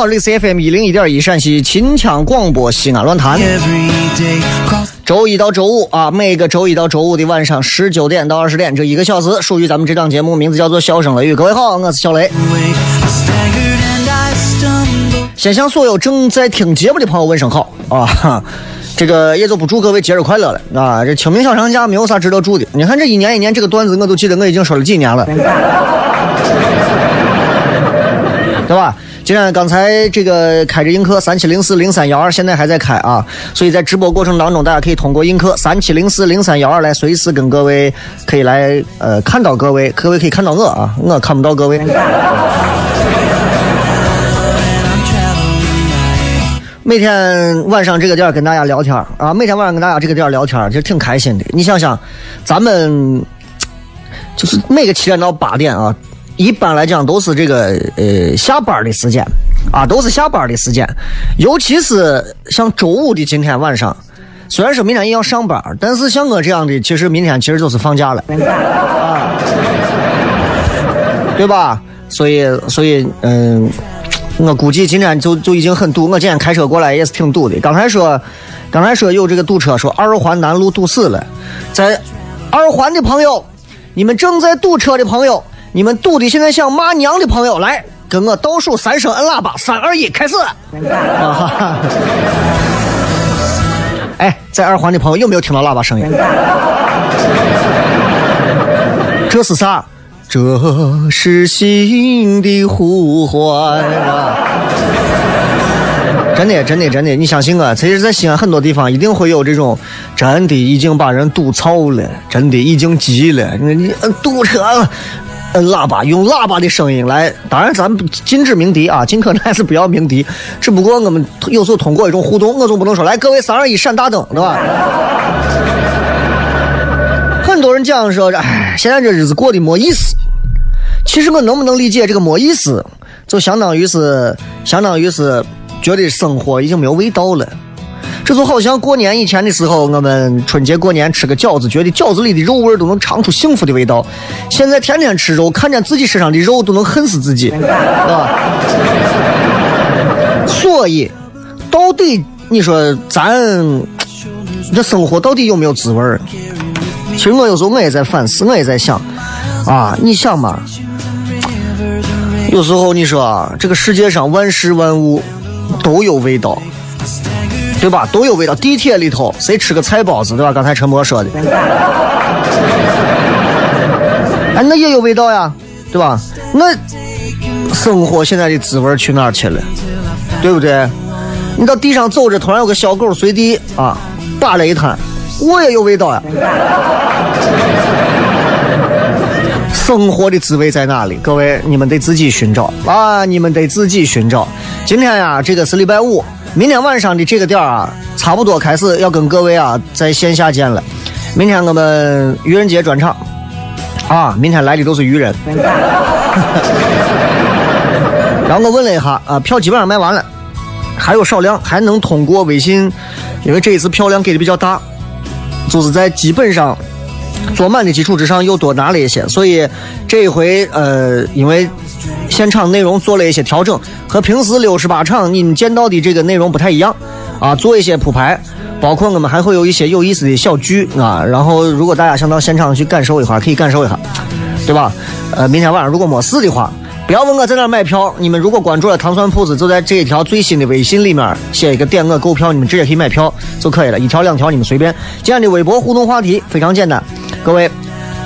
好，这里是 FM 一零一点一陕西秦腔广播西安论坛。周一到周五啊，每个周一到周五的晚上十九点到二十点这一个小时，属于咱们这档节目，名字叫做《笑声雷雨》。各位好，我是小雷。先向所有正在听节目的朋友问声好啊！这个也就不祝各位节日快乐了啊！这清明小长假没有啥值得祝的。你看这一年一年这个段子，我都记得我已经说了几年了，对吧？既然刚才这个开着映客三七零四零三幺二，现在还在开啊，所以在直播过程当中，大家可以通过映客三七零四零三幺二来随时跟各位可以来呃看到各位，各位可以看到我啊，我看不到各位。每天晚上这个点跟大家聊天啊，每天晚上跟大家这个点聊天其实挺开心的。你想想，咱们就是每个七点到八点啊。一般来讲都是这个呃下班的时间啊，都是下班的时间，尤其是像周五的今天晚上，虽然说明天也要上班，但是像我这样的，其实明天其实就是放假了，啊，对吧？所以所以嗯，我估计今天就就已经很堵。我今天开车过来也是挺堵的。刚才说刚才说有这个堵车，说二环南路堵死了，在二环的朋友，你们正在堵车的朋友。你们堵的现在想骂娘的朋友，来跟我倒数三声，摁喇叭，三二一，开始。哎，在二环的朋友有没有听到喇叭声音？这是啥？这是心的呼唤。真的，真的，真的，你相信我，其实，在西安很多地方一定会有这种，真的已经把人堵操了，真的已经急了。你你堵车。摁喇叭，用喇叭的声音来。当然，咱禁止鸣笛啊，尽可能还是不要鸣笛。只不过我们有时候通过一种互动，我总不能说来各位三二一闪大灯，对吧？很多人讲说，哎，现在这日子过得没意思。其实我能不能理解这个没意思，就相当于是，相当于是觉得生活已经没有味道了。这就好像过年以前的时候，我们春节过年吃个饺子，觉得饺子里的肉味都能尝出幸福的味道。现在天天吃肉，看见自己身上的肉都能恨死自己，啊！所以，到底你说咱这生活到底有没有滋味其实我有时候我也在反思，我也在想，啊，你想嘛？有时候你说这个世界上万事万物都有味道。对吧？都有味道。地铁里头谁吃个菜包子，对吧？刚才陈博说的，哎，那也有味道呀，对吧？那生活现在的滋味去哪儿去了？对不对？你到地上走着，突然有个小狗随地啊扒了一滩，我也有味道呀。生活的滋味在哪里？各位，你们得自己寻找啊！你们得自己寻找。今天呀，这个是礼拜五。明天晚上的这个点啊，差不多开始要跟各位啊在线下见了。明天我们愚人节专场啊，明天来的都是愚人。然后我问了一下啊，票基本上卖完了，还有少量，还能通过微信，因为这一次票量给的比较大，就是在基本上坐满的基础之上又多拿了一些，所以这一回呃，因为。现场内容做了一些调整，和平时六十八场你们见到的这个内容不太一样，啊，做一些铺排，包括我们还会有一些有意思的小剧啊。然后，如果大家想到现场去感受一下，可以感受一下，对吧？呃，明天晚上如果没事的话，不要问我在哪买票。你们如果关注了糖蒜铺子，就在这一条最新的微信里面写一个点我购票，你们直接可以买票就可以了，一条两条你们随便。今天的微博互动话题非常简单，各位。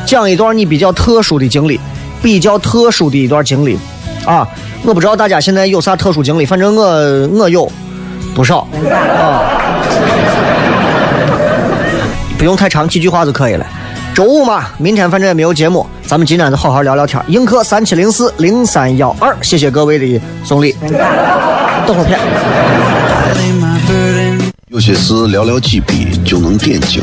讲一段你比较特殊的经历，比较特殊的一段经历啊！我不知道大家现在有啥特殊经历，反正我我有不少啊。不用太长，几句话就可以了。周五嘛，明天反正也没有节目，咱们今天就好好聊聊天。映客三七零四零三幺二，谢谢各位的送礼。等会片。有些事寥寥几笔就能点睛，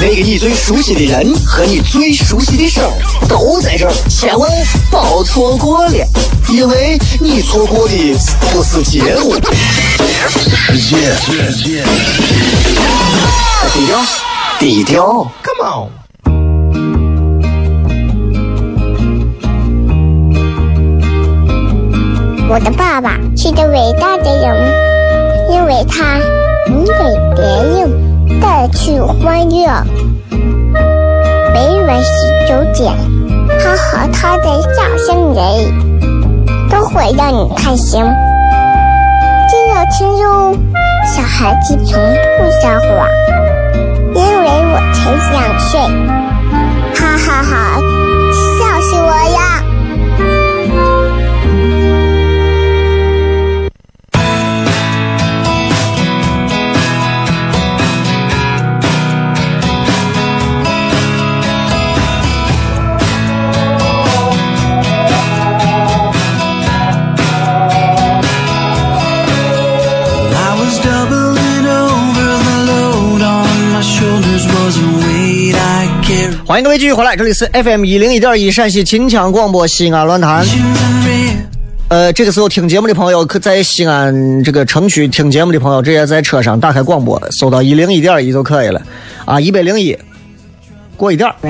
那个你最熟悉的人和你最熟悉的事儿都在这儿，千万别错过了，因为你错过的不是节目，世界，低调，低调，Come on。我的爸爸是个伟大的人，因为他能给别人带去欢乐。每晚十九点，他和他的笑声人，都会让你开心。记得听哟，小孩子从不撒谎，因为我才两岁。哈哈哈，笑死我了！欢迎各位继续回来，这里是 FM 一零一点一陕西秦腔广播西安论坛。呃，这个时候听节目的朋友，可在西安这个城区听节目的朋友，直接在车上打开广播，搜到一零一点一就可以了。啊，一百零一，过一点。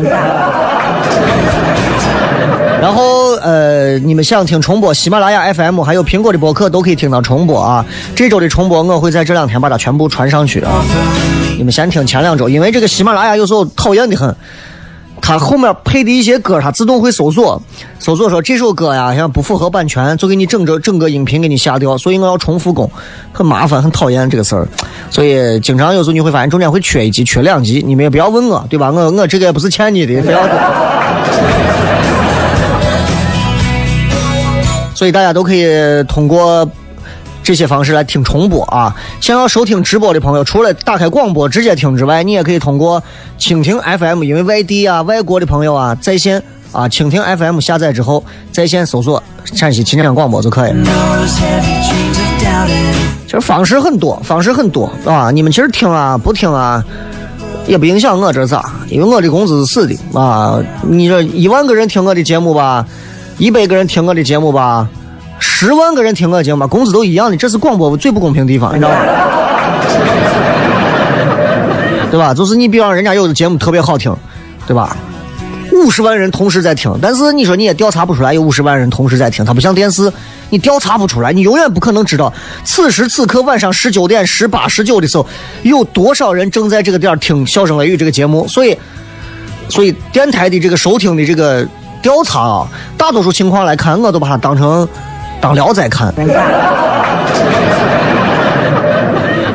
然后呃，你们想听重播，喜马拉雅 FM 还有苹果的播客都可以听到重播啊。这周的重播我会在这两天把它全部传上去啊。你们先听前两周，因为这个喜马拉雅有时候讨厌的很，它后面配的一些歌，它自动会搜索，搜索说这首歌呀，像不符合版权，就给你整个整个音频给你下掉，所以我要重复工，很麻烦，很讨厌这个事儿。所以经常有时候你会发现中间会缺一集、缺两集，你们也不要问我，对吧？我我这个也不是欠你的，不要。所以大家都可以通过这些方式来听重播啊。想要收听直播的朋友，除了打开广播直接听之外，你也可以通过蜻蜓 FM，因为外地啊、外国的朋友啊，在线啊，蜻蜓 FM 下载之后，在线搜索陕西秦腔广播就可以了。其实方式很多，方式很多啊！你们其实听啊，不听啊，也不影响我这咋，因为我的工资是死的啊！你这一万个人听我的节目吧，一百个人听我的节目吧，十万个人听我节目吧，工资都一样的，这是广播最不公平的地方，你知道吗？对吧？就是你比方人家有的节目特别好听，对吧？五十万人同时在听，但是你说你也调查不出来有五十万人同时在听，它不像电视，你调查不出来，你永远不可能知道此时此刻晚上十九点十八、十九的时候有多少人正在这个点儿听《笑声雷雨》这个节目。所以，所以电台的这个收听的这个调查啊，大多数情况来看，我都把它当成当聊斋看。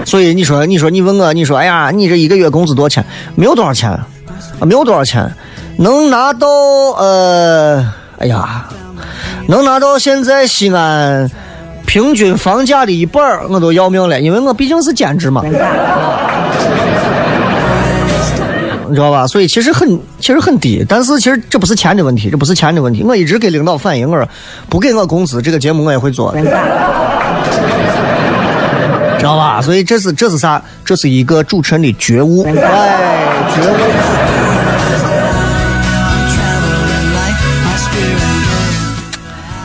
所以你说，你说，你问我，你说，哎呀，你这一个月工资多少钱？没有多少钱，啊，没有多少钱，能拿到呃，哎呀，能拿到现在西安平均房价的一半我都要命了，因为我毕竟是兼职嘛，你知道吧？所以其实很，其实很低，但是其实这不是钱的问题，这不是钱的问题。我一直给领导反映，我说不给我工资，这个节目我也会做。知道吧？所以这是这是啥？这是一个主持人的觉悟，哎，觉悟。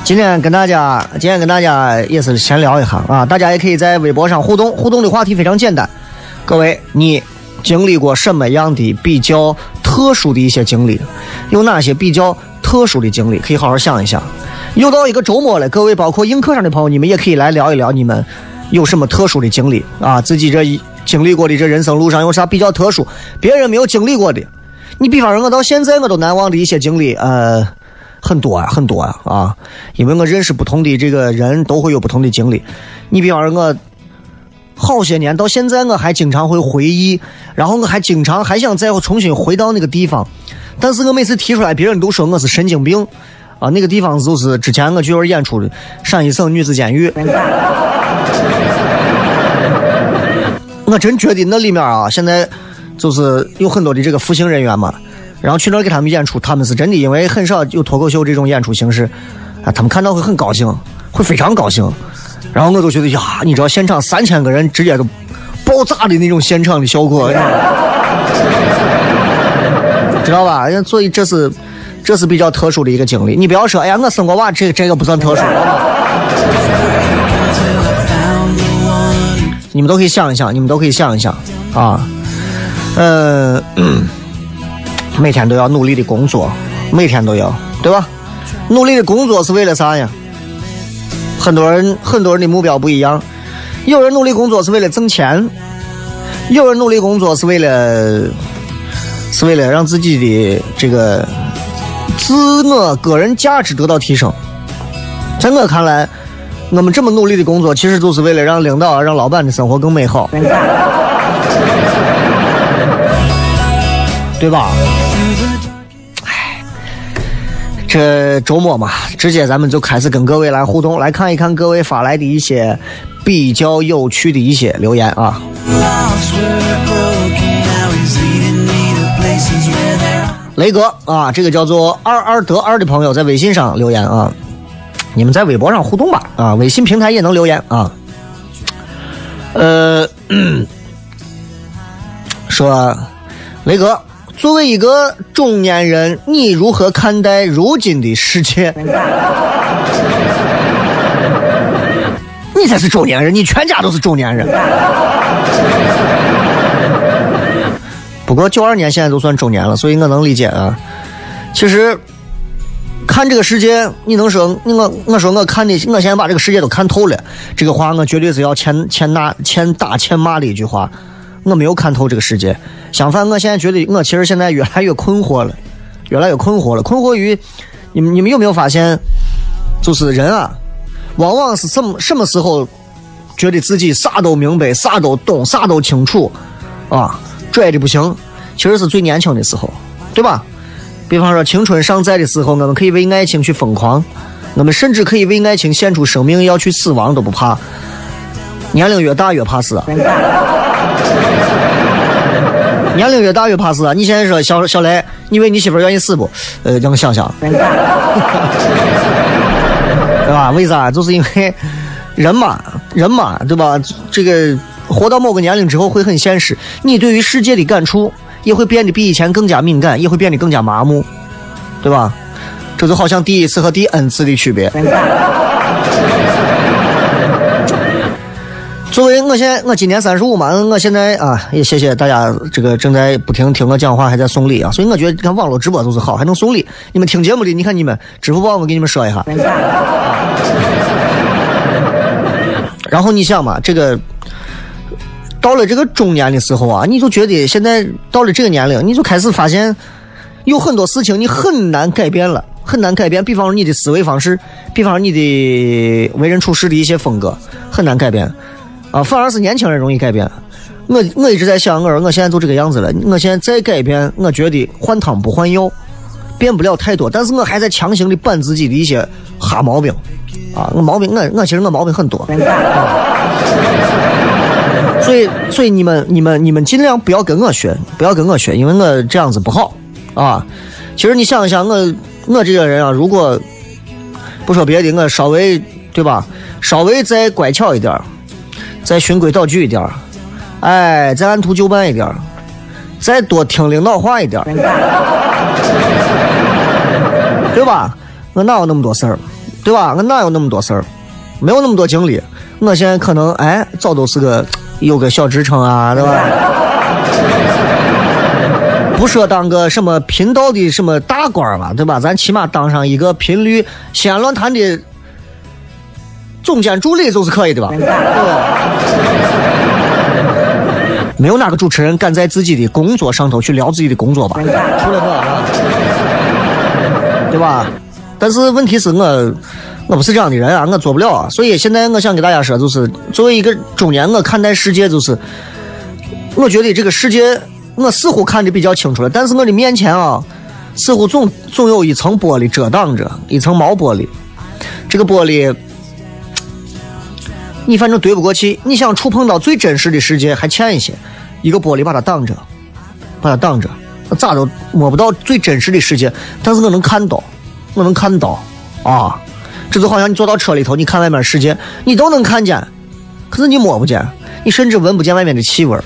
今天跟大家，今天跟大家也是闲聊一下啊，大家也可以在微博上互动，互动的话题非常简单。各位，你经历过什么样的比较特殊的一些经历？有哪些比较特殊的经历？可以好好想一想。又到一个周末了，各位包括映客上的朋友，你们也可以来聊一聊你们有什么特殊的经历啊？自己这一经历过的这人生路上有啥比较特殊，别人没有经历过的。你比方说，我到现在我都难忘的一些经历，呃，很多啊，很多啊啊，因为我认识不同的这个人，都会有不同的经历。你比方说，我好些年到现在，我还经常会回忆，然后我还经常还想再重新回到那个地方，但是我每次提出来，别人都说我是神经病。啊，那个地方就是之前我剧院演出的陕西省女子监狱。我真觉得那里面啊，现在就是有很多的这个服刑人员嘛，然后去那儿给他们演出，他们是真的，因为很少有脱口秀这种演出形式，啊，他们看到会很高兴，会非常高兴。然后我就觉得呀，你知道现场三千个人直接都爆炸的那种现场的效果，知道吧？所以这是。这是比较特殊的一个经历，你不要说，哎呀，我生过娃，这这个不算特殊。你们都可以想一想，你们都可以想一想啊，嗯，每天都要努力的工作，每天都要，对吧？努力的工作是为了啥呀？很多人很多人的目标不一样，有人努力工作是为了挣钱，有人努力工作是为了是为了让自己的这个。自我个人价值得到提升，在我看来，我们这么努力的工作，其实就是为了让领导、让老板的生活更美好，对吧？这周末嘛，直接咱们就开始跟各位来互动，来看一看各位发来的一些比较有趣的一些留言啊。雷哥啊，这个叫做二二得二的朋友在微信上留言啊，你们在微博上互动吧啊，微信平台也能留言啊。呃，说雷哥，作为一个中年人，你如何看待如今的世界？你才是中年人，你全家都是中年人。不过九二年现在都算中年了，所以我能理解啊。其实看这个世界，你能说我我说我看的，我现在把这个世界都看透了，这个话我绝对是要欠欠打欠打欠骂的一句话。我没有看透这个世界，相反，我现在觉得我其实现在越来越困惑了，越来越困惑了，困惑于你们你们有没有发现，就是人啊，往往是什么什么时候觉得自己啥都明白、啥都懂、啥都清楚啊？拽的不行，其实是最年轻的时候，对吧？比方说青春尚在的时候，我们可以为爱情去疯狂，我们甚至可以为爱情献出生命，要去死亡都不怕。年龄越大越怕死，年龄越大越怕死。你现在说小小雷，你为你媳妇愿意死不？呃，让我想想，对吧？为啥？就是因为人嘛，人嘛，对吧？这个。活到某个年龄之后会很现实，你对于世界的感触也会变得比以前更加敏感，也会变得更加麻木，对吧？这就好像第一次和第 N 次的区别。作为我现在我今年三十五嘛，我现在啊也谢谢大家这个正在不停听我讲话，还在送礼啊，所以我觉得你看网络直播就是好，还能送礼。你们听节目的，你看你们支付宝，我给你们说一下。然后你想嘛，这个。到了这个中年的时候啊，你就觉得现在到了这个年龄，你就开始发现有很多事情你很难改变了，很难改变。比方说你的思维方式，比方说你的为人处事的一些风格，很难改变啊。反而是年轻人容易改变。我我一直在想，我说我现在就这个样子了，我现在再改变，我觉得换汤不换药，变不了太多。但是我还在强行的扳自己的一些哈毛病啊，我毛病我我其实我毛病很多。所以，所以你们、你们、你们尽量不要跟我学，不要跟我学，因为我这样子不好啊。其实你想一想，我我这个人啊，如果不说别的，我稍微对吧，稍微再乖巧一点再循规蹈矩一点儿哎，再按图就班一点儿再多听领导话一点儿对吧？我哪有那么多事儿，对吧？我哪有那么多事儿，没有那么多精力。我现在可能哎，早都是个。有个小职称啊，对吧？不说当个什么频道的什么大官吧，对吧？咱起码当上一个频率西安论坛的总监助理就是可以的吧？没有哪个主持人敢在自己的工作上头去聊自己的工作吧？除了我啊，对吧？但是问题是我，我不是这样的人啊，我做不了啊。所以现在我想给大家说，就是作为一个中年，我看待世界就是，我觉得这个世界我似乎看得比较清楚了，但是我的面前啊，似乎总总有一层玻璃遮挡着，一层毛玻璃。这个玻璃，你反正对不过去，你想触碰到最真实的世界还欠一些，一个玻璃把它挡着，把它挡着，我咋都摸不到最真实的世界，但是我能看到，我能看到啊，这就好像你坐到车里头，你看外面世界，你都能看见，可是你摸不见，你甚至闻不见外面的气味。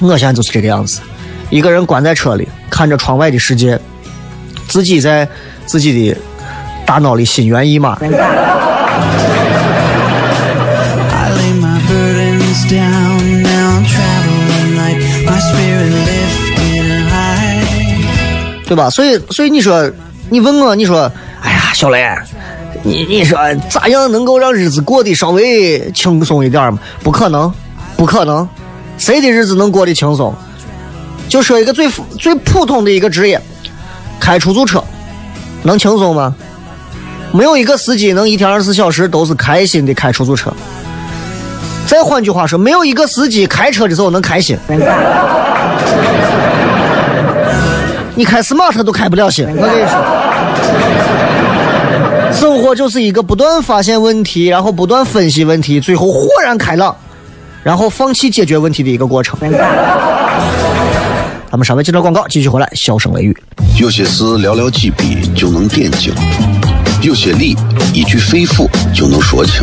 我现在就是这个样子，一个人关在车里，看着窗外的世界，自己在自己的大脑里心猿意马。Down. Now I'm traveling light. My spirit lifted high. 对吧？所以，所以你说，你问我，你说，哎呀，小雷，你你说咋样能够让日子过得稍微轻松一点嘛？不可能，不可能，谁的日子能过得轻松？就说一个最最普通的一个职业，开出租车，能轻松吗？没有一个司机能一天二十四小时都是开心的开出租车。再换句话说，没有一个司机开车的时候能开心。你开 smart 都开不了心，我跟你说，生活就是一个不断发现问题，然后不断分析问题，最后豁然开朗，然后放弃解决问题的一个过程。咱们稍微接着广告，继续回来，笑声雷雨。有些事寥寥几笔就能点睛，有些理一句肺腑就能说清，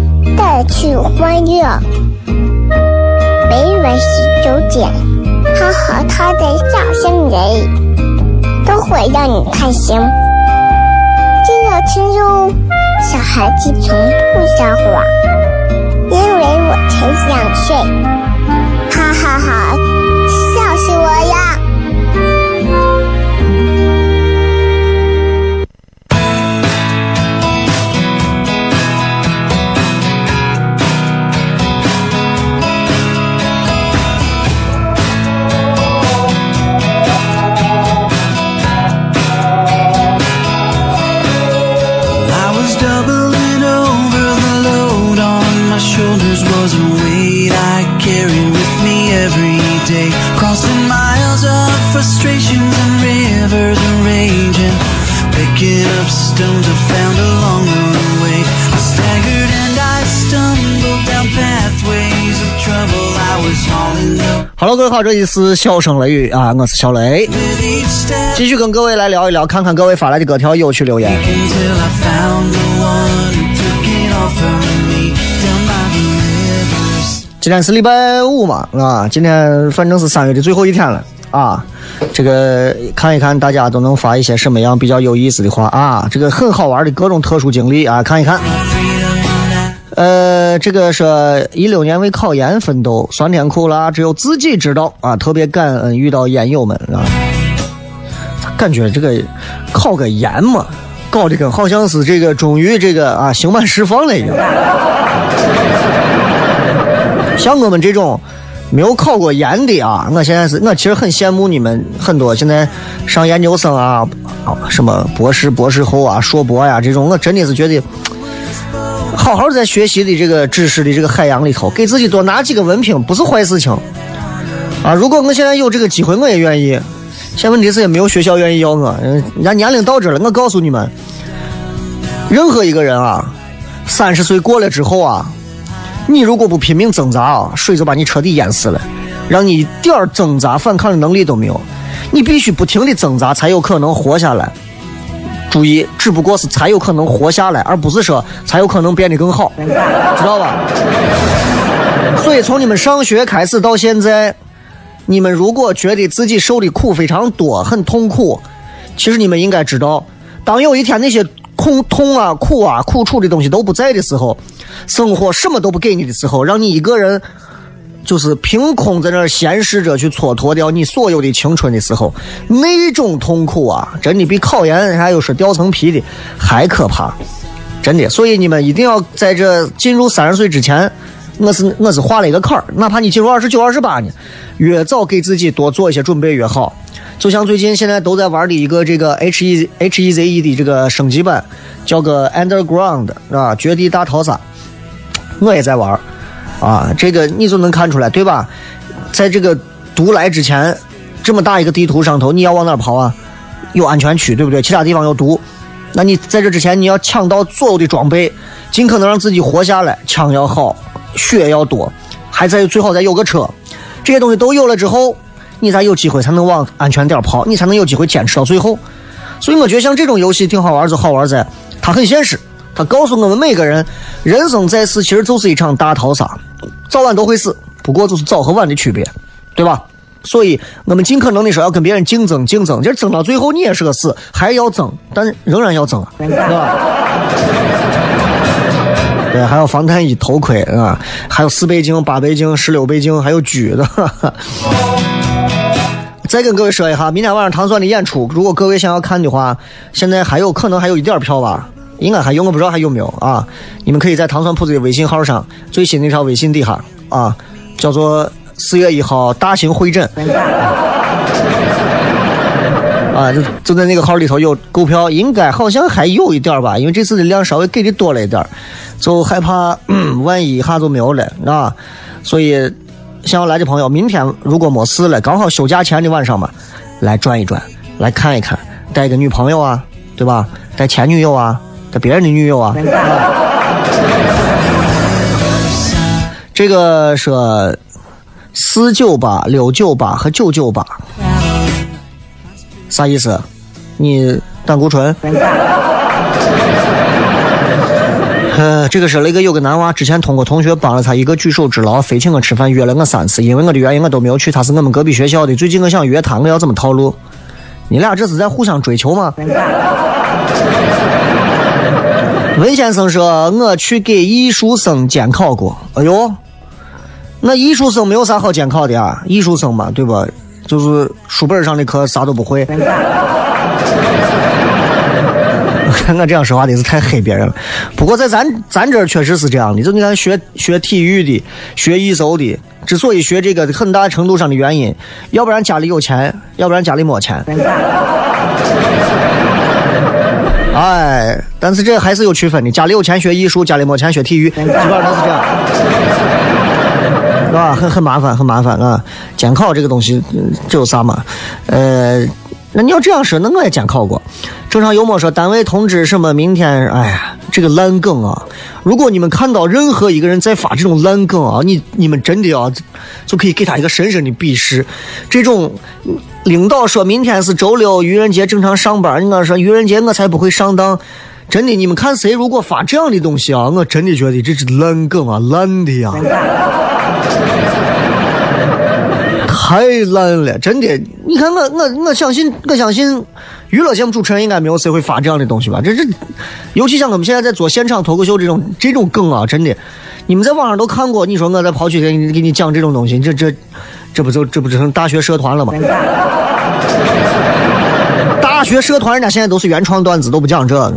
带去欢乐。每晚十九点，他和他的笑声人，都会让你开心。记得听哟，小孩子从不撒谎，因为我才两岁。哈哈哈，笑死我了！I found along the way. I staggered and I stumbled down pathways of trouble. I was hauling the Hello，各位好，这里是笑声雷雨啊，我是小雷继续跟各位来聊一聊，看看各位发来的各条有趣留言。今天是礼拜五嘛，啊，今天反正是三月的最后一天了啊。这个看一看大家都能发一些什么样比较有意思的话啊，这个很好玩的各种特殊经历啊，看一看。呃，这个说一六年为考研奋斗，酸甜苦辣只有自己知道啊，特别感恩遇到研友们啊。感觉这个考个研嘛，搞得跟好像是这个终于这个啊刑满释放了一样。像我们这种没有考过研的啊，我现在是我其实很羡慕你们很多现在上研究生啊，什么博士、博士后啊、硕博呀、这种，我真的是觉得。好好在学习的这个知识的这个海洋里头，给自己多拿几个文凭不是坏事情啊！如果我现在有这个机会，我也愿意。现在问题是也没有学校愿意要我，人家年龄到这了。我告诉你们，任何一个人啊，三十岁过了之后啊，你如果不拼命挣扎啊，水就把你彻底淹死了。让你一点挣扎反抗的能力都没有。你必须不停的挣扎，才有可能活下来。注意，只不过是才有可能活下来，而不是说才有可能变得更好，知道吧？所以从你们上学开始到现在，你们如果觉得自己受的苦非常多，很痛苦，其实你们应该知道，当有一天那些痛痛啊、苦啊、苦楚的东西都不在的时候，生活什么都不给你的时候，让你一个人就是凭空在那儿闲适着去蹉跎掉你所有的青春的时候，那种痛苦啊，真的比考研还有是掉层皮的还可怕，真的。所以你们一定要在这进入三十岁之前。我是 我是画了一个坎儿，哪怕你进入二十九、二十八呢，越早给自己多做一些准备越好。就像最近现在都在玩的一个这个 H E H E Z E 的这个升级版，叫个 Underground 啊，绝地大逃杀，我也在玩啊。这个你就能看出来，对吧？在这个毒来之前，这么大一个地图上头，你要往哪跑啊？有安全区，对不对？其他地方有毒，那你在这之前你要抢到所有的装备，尽可能让自己活下来，枪要好。血要多，还在最好再有个车，这些东西都有了之后，你才有机会才能往安全点跑，你才能有机会坚持到最后。所以我觉得像这种游戏挺好玩，就好玩在它很现实，它告诉我们每个人，人生在世其实就是一场大逃杀，早晚都会死，不过就是早和晚的区别，对吧？所以我们尽可能的说要跟别人竞争，竞争，就是争到最后你也是个死，还要争，但仍然要争，对吧？对，还有防弹衣、头盔啊，还有四倍镜、八倍镜、十六倍镜，还有狙的。再跟各位说一下，明天晚上唐酸的演出，如果各位想要看的话，现在还有可能还有一点票吧，应该还有，我不知道还有没有啊？你们可以在糖蒜铺子的微信号上，最新那条微信底下啊，叫做四月一号大型会诊。啊，就就在那个号里头有购票，应该好像还有一点吧，因为这次的量稍微给的多了一点就害怕 万一一下就没有了啊。所以想要来的朋友，明天如果没事了，刚好休假前的晚上嘛，来转一转，来看一看，带个女朋友啊，对吧？带前女友啊，带别人的女友啊。这个说四九八、六九八和九九八。啥意思？你胆固醇？呃，这个是那个有个男娃之前通过同学帮了他一个举手之劳，非请我吃饭，约了我三次，因为我的原因我都没有去。他是我们隔壁学校的，最近我想约他，我要怎么套路？你俩这是在互相追求吗？文先生说：“我去给艺术生监考过。”哎呦，那艺术生没有啥好监考的啊，艺术生嘛，对吧？就是书本上的课啥都不会。看我这样说话的是太黑别人了。不过在咱咱这确实是这样的。就你看学学体育的、学艺术的，之所以学这个，很大程度上的原因，要不然家里有钱，要不然家里没钱。哎，但是这还是有区分的。家里有钱学艺术，家里没钱学体育，基本上都是这样。是吧？很很麻烦，很麻烦啊！监考这个东西，这有啥嘛？呃，那你要这样说，那我也监考过。正常幽默说，单位通知什么？明天，哎呀，这个烂梗啊！如果你们看到任何一个人在发这种烂梗啊，你你们真的啊，就可以给他一个深深的鄙视。这种领导说明天是周六，愚人节正常上班，你说愚人节我才不会上当。真的，你们看谁如果发这样的东西啊，我真的觉得这是烂梗啊，烂的呀。太烂了，真的！你看我我我相信我相信娱乐节目主持人应该没有谁会发这样的东西吧？这这，尤其像我们现在在做现场脱口秀这种这种梗啊，真的，你们在网上都看过。你说我在跑去给你给你讲这种东西，这这这不就这不成大学社团了吗？大学社团人家现在都是原创段子，都不讲这个。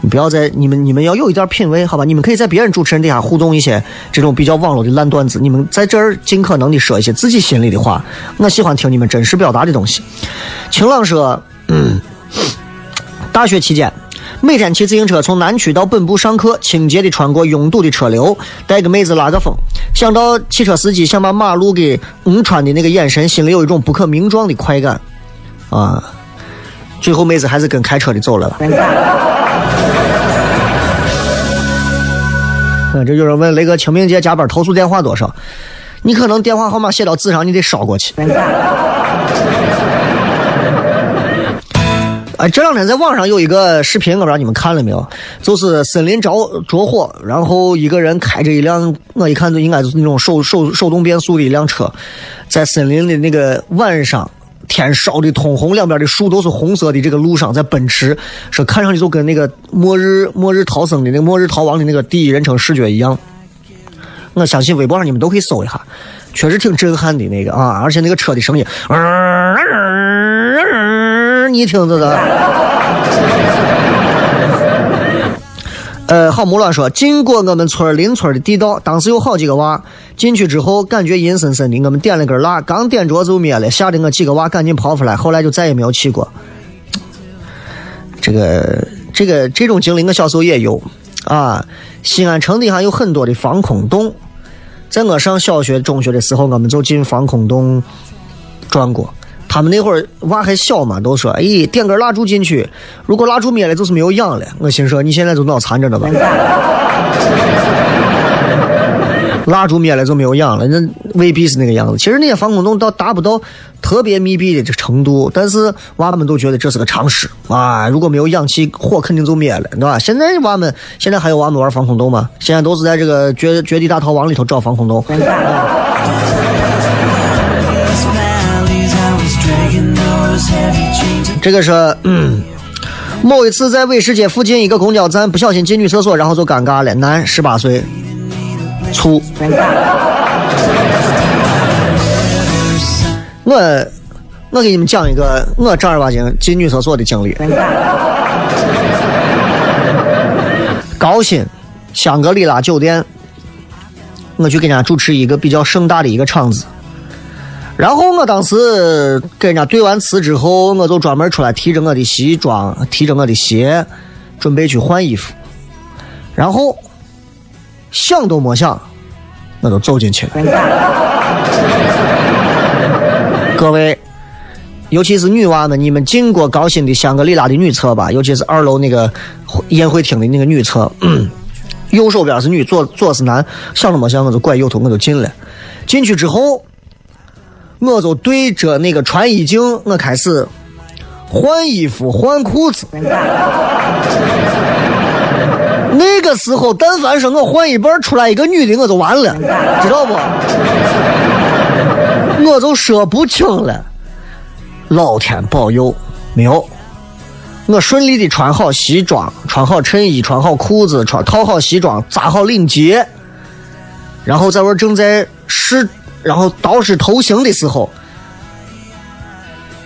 你不要在你们你们要有一点品味，好吧？你们可以在别人主持人底下互动一些这种比较网络的烂段子，你们在这儿尽可能的说一些自己心里的话。我喜欢听你们真实表达的东西。晴朗说，大学期间每天骑自行车从南区到本部上课，清洁的穿过拥堵的车流，带个妹子拉个风。想到汽车司机想把马路给蒙穿的那个眼神，心里有一种不可名状的快感。啊，最后妹子还是跟开车的走了吧。嗯，这有人问雷哥清明节加班投诉电话多少？你可能电话号码写到纸上，你得烧过去。哎，这两天在网上有一个视频，我不知道你们看了没有？就是森林着着火，然后一个人开着一辆，我一看就应该就是那种手手手动变速的一辆车，在森林的那个晚上，天烧的通红，两边的树都是红色的，这个路上在奔驰，说看上去就跟那个末日末日逃生的那个末日逃亡的那个第一人称视觉一样。我相信微博上你们都可以搜一下，确实挺震撼的那个啊，而且那个车的声音，你听着的。呃，好木乱说，进过我们村邻村的地道，当时有好几个娃进去之后，感觉阴森森的。我们点了根蜡，刚点着就灭了，吓得我几个娃赶紧跑出来，后来就再也没有去过。这个这个这种经历，我小时候也有啊。西安城底下有很多的防空洞。在我上小学、中学的时候，我们就进防空洞转过。他们那会儿娃还小嘛，都说：“哎，点根蜡烛进去，如果蜡烛灭了，就是没有氧了。”我心说：“你现在就脑残着呢吧？蜡烛灭了就没有氧了，那未必是那个样子。其实那些防空洞倒达不到特别密闭的这程度，但是娃们都觉得这是个常识啊。如果没有氧气，火肯定就灭了，对吧？现在娃们现在还有娃们玩防空洞吗？现在都是在这个绝绝地大逃亡里头找防空洞。这个是，嗯，某一次在伟世街附近一个公交站不小心进女厕所，然后就尴尬了。男，十八岁，粗。我我给你们讲一个我正儿八经进女厕所的经历。高新香格里拉酒店，我去给人家主持一个比较盛大的一个场子。然后我当时跟人家对完词之后，我就专门出来提着我的西装，提着我的鞋，准备去换衣服。然后想都没想，我就走进去了。各位，尤其是女娃们，你们进过高新的香格里拉的女厕吧？尤其是二楼那个宴会厅的那个女厕，右手边是女，左左是男。想都没想，我就拐右头，我就进了。进去之后。我就对着那个穿衣镜，我开始换衣服、换裤子。那个时候，但凡是我换一半出来一个女的，我就完了，知道不？我就说不清了。老天保佑，没有。我顺利的穿好西装，穿好衬衣，穿好裤子，穿套好西装，扎好领结，然后在我正在试。然后捯饬头型的时候，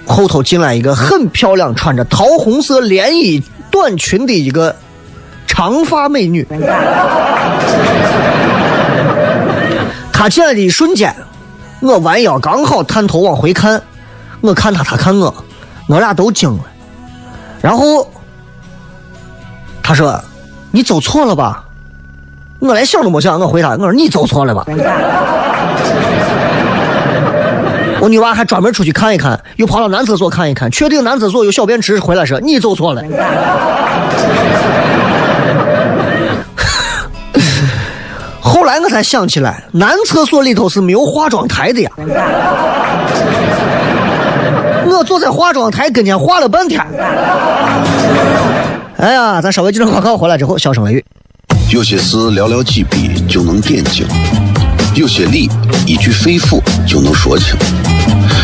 后头进来一个很漂亮、穿着桃红色连衣短裙的一个长发美女。她进来的一瞬间，我弯腰刚好探头往回看，我看她，她看我，我俩都惊了。然后她说：“你走错了吧？”我连想都没想，我回答：“我说你走错了吧。”我女娃还专门出去看一看，又跑到男厕所看一看，确定男厕所有小便池，回来说你走错了。后来我才想起来，男厕所里头是没有化妆台的呀。我坐在化妆台跟前化了半天。哎呀，咱稍微接着广告回来之后，小声雷雨。有些事寥寥几笔就能点睛，有些理一句肺腑就能说清，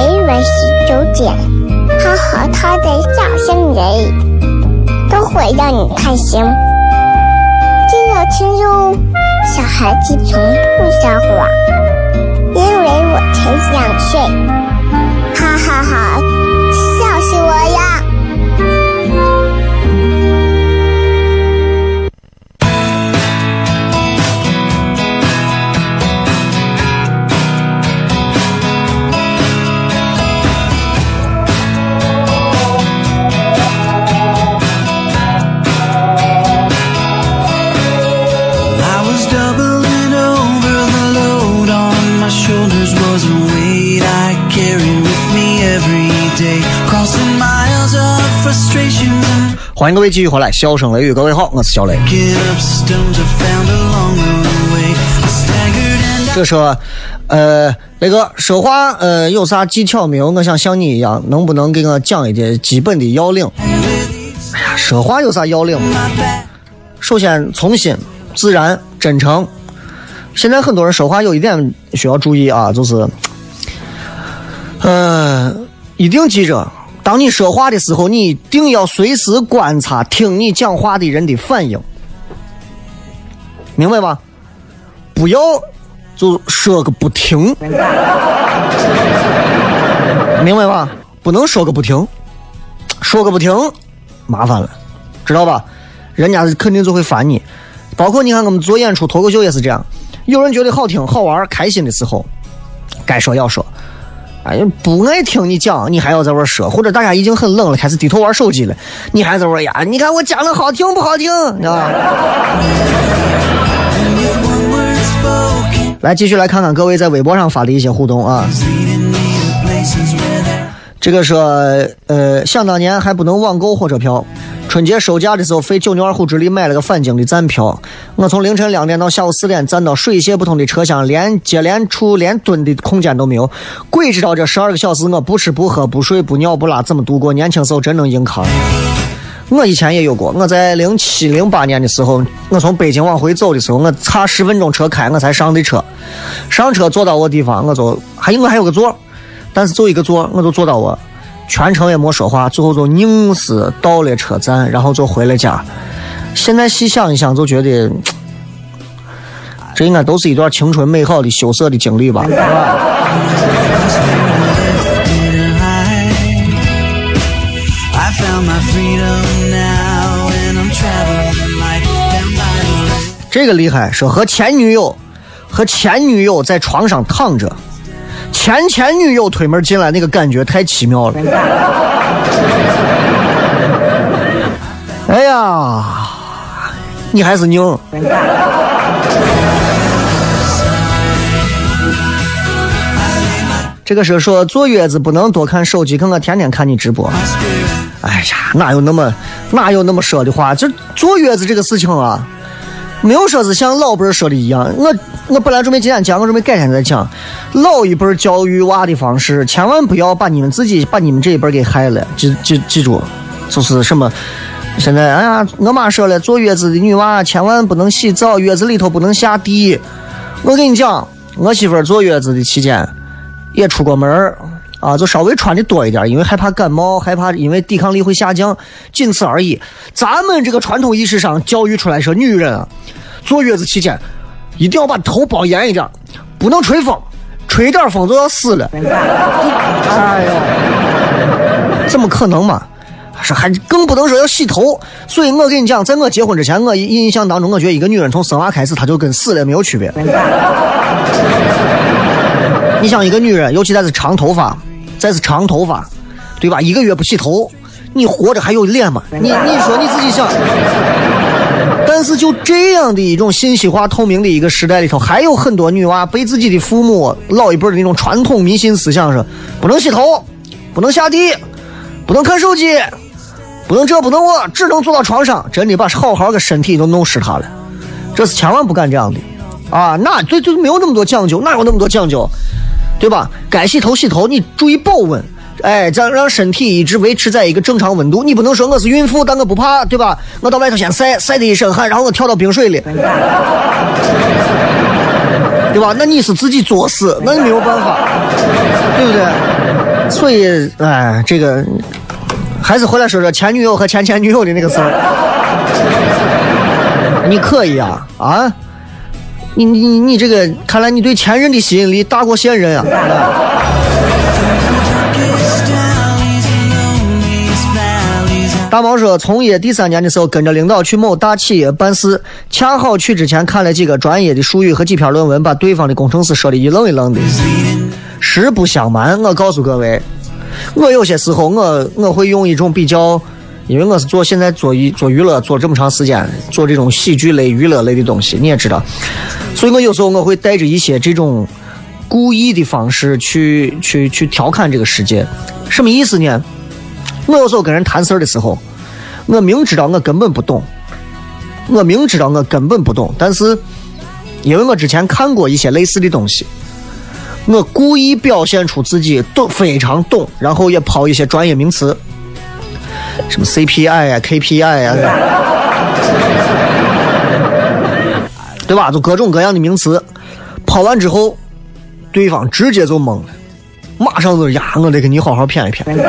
每晚十九点，他和他的笑声人，都会让你开心。记得听哟，小孩子从不撒谎，因为我才两岁。哈哈哈，笑死我了！欢迎各位继续回来，笑声雷雨，各位好，我是小雷。这说，呃，那个说话，呃，有啥技巧没有？我想像你一样，能不能给我讲一点基本的要领？哎呀，说话有啥要领？首先，从心、自然、真诚。现在很多人说话有一点需要注意啊，就是，呃，一定记着，当你说话的时候，你一定要随时观察听你讲话的人的反应，明白吧？不要就说个不停，明白吧？不能说个不停，说个不停，麻烦了，知道吧？人家肯定就会烦你。包括你看，我们做演出脱口秀也是这样，有人觉得好听、好玩、开心的时候，该说要说。哎，不爱听你讲，你还要在这儿说，或者大家已经很冷了，开始低头玩手机了，你还在这儿呀？你看我讲的好听不好听？你知道 来，继续来看看各位在微博上发的一些互动啊。这个说，呃，想当年还不能网购火车票，春节收假的时候费九牛二虎之力买了个返京的站票。我从凌晨两点到下午四点站到水泄不通的车厢，连接连处连蹲的空间都没有。鬼知道这十二个小时我不吃不喝不睡不尿不拉怎么度过？年轻时候真能硬扛。我以前也有过，我在零七零八年的时候，我从北京往回走的时候，我差十分钟车开我才上的车，上车坐到我地方，我就还我还有个座，但是就一个座，我就坐到我，全程也没说话，最后就硬是到了车站，然后就回了家。现在细想一想，就觉得 这应该都是一段青春美好的羞涩的经历吧.这个厉害，说和前女友和前女友在床上躺着，前前女友推门进来，那个感觉太奇妙了。哎呀，你还是拧。这个是说坐月子不能多看手机，可我天天看你直播。哎呀，哪有那么哪有那么说的话？这坐月子这个事情啊，没有说是像老辈儿说的一样。我我本来准备今天讲，我准备改天再讲。老一辈儿教育娃的方式，千万不要把你们自己把你们这一辈儿给害了。记记记住，就是什么。现在，哎呀，我妈说了，坐月子的女娃千万不能洗澡，月子里头不能下地。我跟你讲，我媳妇儿坐月子的期间也出过门儿啊，就稍微穿的多一点，因为害怕感冒，害怕因为抵抗力会下降，仅此而已。咱们这个传统意识上教育出来说，女人啊，坐月子期间一定要把头包严一点，不能吹风，吹一点风就要死了。哎呦，怎么可能嘛？是还更不能说要洗头，所以我跟你讲，在我结婚之前，我印象当中，我觉得一个女人从生娃开始，她就跟死了没有区别。你想一个女人，尤其再是长头发，再是长头发，对吧？一个月不洗头，你活着还有脸吗？你你说你自己想。但是就这样的一种信息化透明的一个时代里头，还有很多女娃被自己的父母老一辈的那种传统迷信思想是不能洗头，不能下地，不能看手机，不能这不能我，只能坐到床上，真的把好好的身体都弄湿它了。这是千万不敢这样的啊！那对对，没有那么多讲究，哪有那么多讲究？对吧？该洗头洗头，你注意保温，哎，这样让身体一直维持在一个正常温度。你不能说我是孕妇，但我不怕，对吧？我到外头先晒，晒得一身汗，然后我跳到冰水里，对吧？那你是自己作死，那你没有办法，对不对？所以，哎，这个还是回来说说前女友和前前女友的那个事儿。你可以啊啊！你你你这个，看来你对前任的吸引力大过现任啊！大毛说，从业第三年的时候，跟着领导去某大企业办事，恰好去之前看了几个专业的术语和几篇论文，把对方的工程师说的一愣一愣的。实不相瞒，我告诉各位，我有些时候我我会用一种比较，因为我是做现在做娱做娱乐做这么长时间，做这种喜剧类、娱乐类的东西，你也知道，所以我有时候我会带着一些这种故意的方式去去去调侃这个世界，什么意思呢？我有时候跟人谈事儿的时候，我明知道我根本不懂，我明知道我根本不懂，但是因为我之前看过一些类似的东西，我故意表现出自己懂非常懂，然后也抛一些专业名词，什么 CPI 呀、KPI 呀、对吧？就各种各样的名词，抛完之后，对方直接就懵了，马上就呀，我得给你好好谝一谝。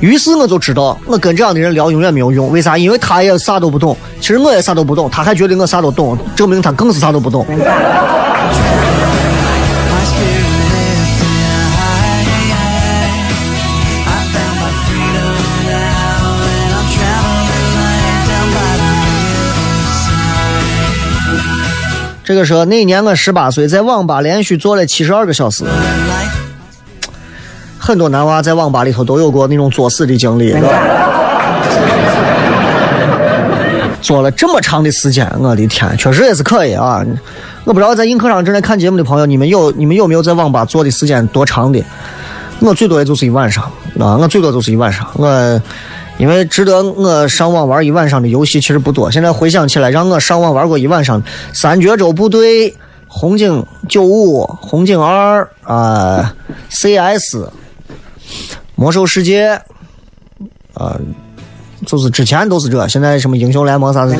于是我就知道，我跟这样的人聊永远没有用。为啥？因为他也啥都不懂，其实我也啥都不懂，他还觉得我啥都懂，证明他更是啥都不懂。这个说那年我十八岁，在网吧连续坐了七十二个小时。很多男娃在网吧里头都有过那种作死的经历，是吧？坐了这么长的时间，我的天，确实也是可以啊！我不知道在映客上正在看节目的朋友，你们有你们有没有在网吧坐的时间多长的？我最多也就是一晚上啊，我最多就是一晚上。我因为值得我上网玩一晚上的游戏其实不多，现在回想起来，让我上网玩过一晚上《三角洲部队》、《红警九五》、《红警二》啊、CS、魔兽世界，啊、就是之前都是这，现在什么英雄联盟啥的，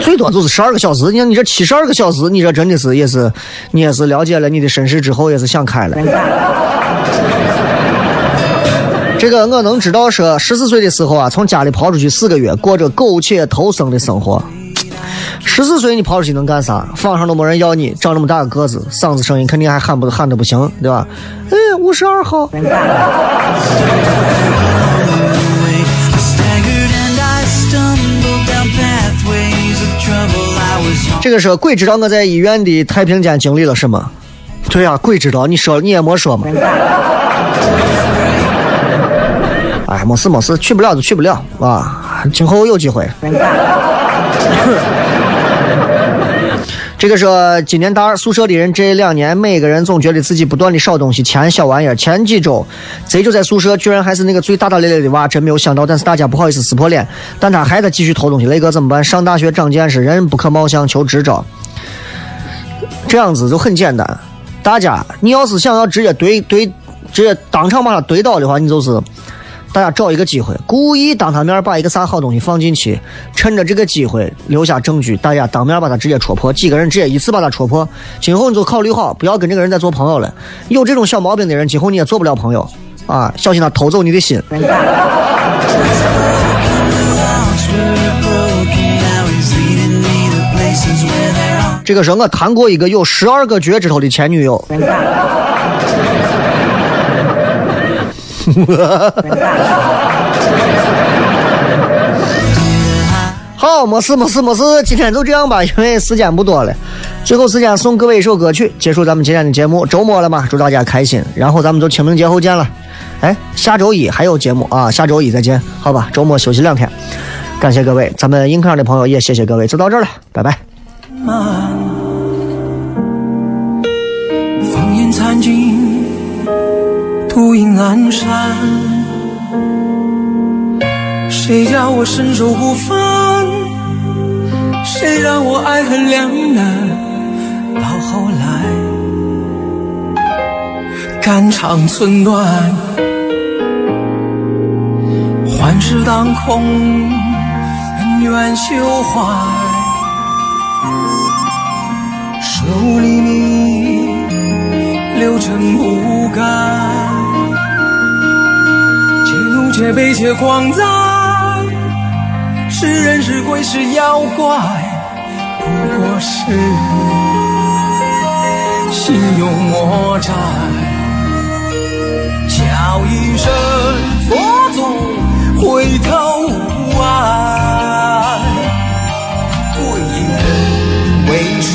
最多就是十二个小时。你看你这七十二个小时，你这真的是也是，你也是了解了你的身世之后，也是想开了。这个我能知道说，十四岁的时候啊，从家里跑出去四个月，过着苟且偷生的生活。十四岁你跑出去能干啥？坊上都没人要你，长这么大个个子，嗓子声音肯定还喊不喊的不行，对吧？哎，五十二号。这个时候，鬼知道我在医院的太平间经历了什么？对呀、鬼知道，你说你也没说嘛。哎，没事没事，去不了就去不了啊，今后有机会。这个说，今年大二宿舍的人这两年，每个人总觉得自己不断的少东西，钱小玩意儿。前几周，贼就在宿舍，居然还是那个最大大咧咧的娃，真没有想到。但是大家不好意思撕破脸，但他还在继续偷东西。雷哥怎么办？上大学长见识，人不可貌相，求支招。这样子就很简单，大家，你要是想要直接怼怼，直接当场把他怼倒的话，你就是大家找一个机会，故意当他面把一个啥好东西放进去，趁着这个机会留下证据，大家当面把他直接戳破，几个人直接一次把他戳破。今后你就考虑好，不要跟这个人再做朋友了。有这种小毛病的人，今后你也做不了朋友啊！小心他偷走你的心。这个是我谈过一个有十二个脚趾头的前女友。好，没事没事没事，今天就这样吧，因为时间不多了。最后时间送各位一首歌曲，结束咱们今天的节目。周末了嘛，祝大家开心。然后咱们就清明节后见了。哎，下周一还有节目啊，下周一再见，好吧？周末休息两天。感谢各位，咱们映客上的朋友也谢谢各位，就到这了，拜拜。烽烟残尽，独影阑珊。谁叫我身手不凡？谁让我爱恨两难？到后来，肝肠寸断，幻世当空，恩怨休怀。手里你留尘不改，且悲且狂哉，是人是鬼是妖怪，不过是心有魔债。叫一声佛祖回头望，归人为师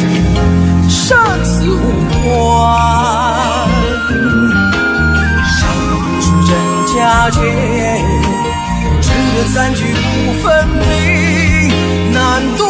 生死无关。真假界，只得三句不分离，难断。